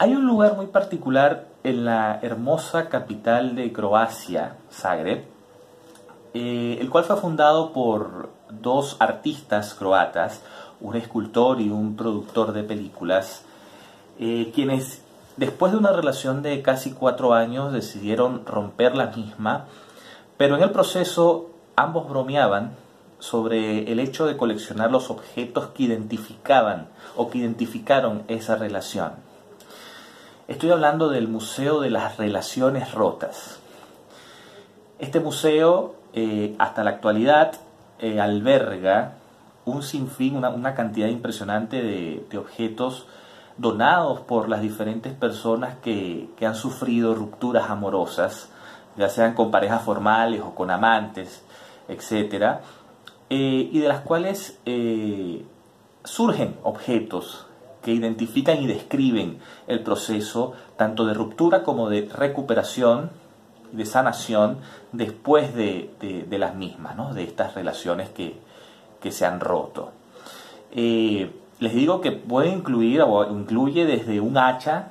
Hay un lugar muy particular en la hermosa capital de Croacia, Zagreb, eh, el cual fue fundado por dos artistas croatas, un escultor y un productor de películas, eh, quienes después de una relación de casi cuatro años decidieron romper la misma, pero en el proceso ambos bromeaban sobre el hecho de coleccionar los objetos que identificaban o que identificaron esa relación. Estoy hablando del Museo de las Relaciones Rotas. Este museo, eh, hasta la actualidad, eh, alberga un sinfín, una, cantidad impresionante de, objetos donados por las diferentes personas que, han sufrido rupturas amorosas, ya sean con parejas formales o con amantes, etc. Eh, y de las cuales surgen objetos que identifican y describen el proceso tanto de ruptura como de recuperación, de sanación después de, las mismas, de estas relaciones que, se han roto. Eh, les digo que puede incluir o incluye desde un hacha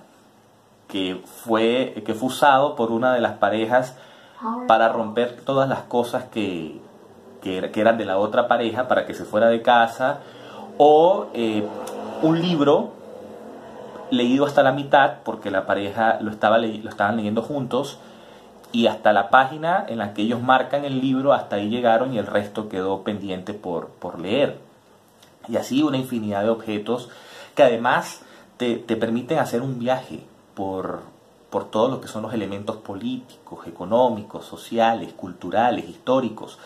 que fue, que fue usado por una de las parejas para romper todas las cosas que, que, eran de la otra pareja para que se fuera de casa, o eh, un libro leído hasta la mitad, porque la pareja lo, estaba lo estaban leyendo juntos, y hasta la página en la que ellos marcan el libro, hasta ahí llegaron y el resto quedó pendiente por, por leer. Y así una infinidad de objetos que además te, te permiten hacer un viaje por, por todo lo que son los elementos políticos, económicos, sociales, culturales, históricos,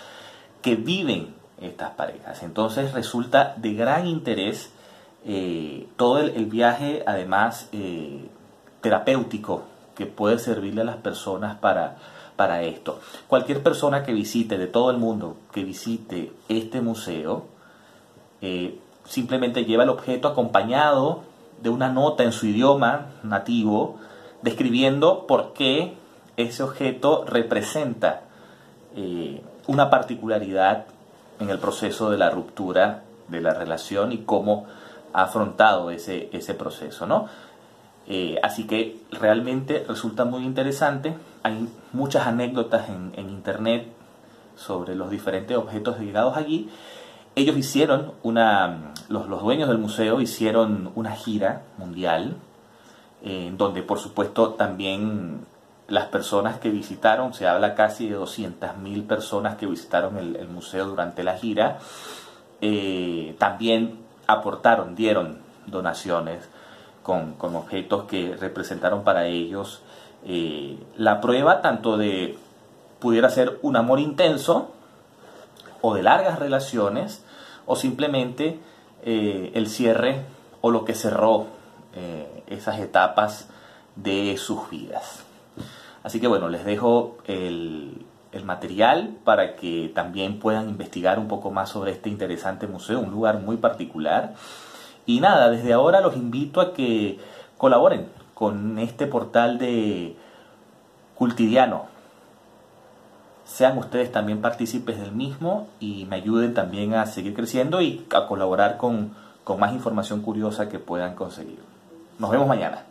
que viven estas parejas. Entonces resulta de gran interés eh, todo el, viaje, además, eh, terapéutico que puede servirle a las personas para, para esto. Cualquier persona que visite, de todo el mundo, que visite este museo, eh, simplemente lleva el objeto acompañado de una nota en su idioma nativo, describiendo por qué ese objeto representa una particularidad en el proceso de la ruptura de la relación y cómo ha afrontado ese, ese proceso, ¿no? Eh, así que realmente resulta muy interesante. Hay muchas anécdotas en, internet sobre los diferentes objetos llegados allí. Ellos hicieron una, los, los dueños del museo hicieron una gira mundial, en donde por supuesto también las personas que visitaron, se habla casi de 200.000 personas que visitaron el, museo durante la gira, eh, también aportaron, dieron donaciones con, objetos que representaron para ellos eh, la prueba tanto de pudiera ser un amor intenso o de largas relaciones o simplemente eh, el cierre o lo que cerró eh, esas etapas de sus vidas. Así que bueno, les dejo el, el material para que también puedan investigar un poco más sobre este interesante museo, un lugar muy particular. Y nada, desde ahora los invito a que colaboren con este portal de Cultidiano. Sean ustedes también partícipes del mismo y me ayuden también a seguir creciendo y a colaborar con, con más información curiosa que puedan conseguir. Nos vemos mañana.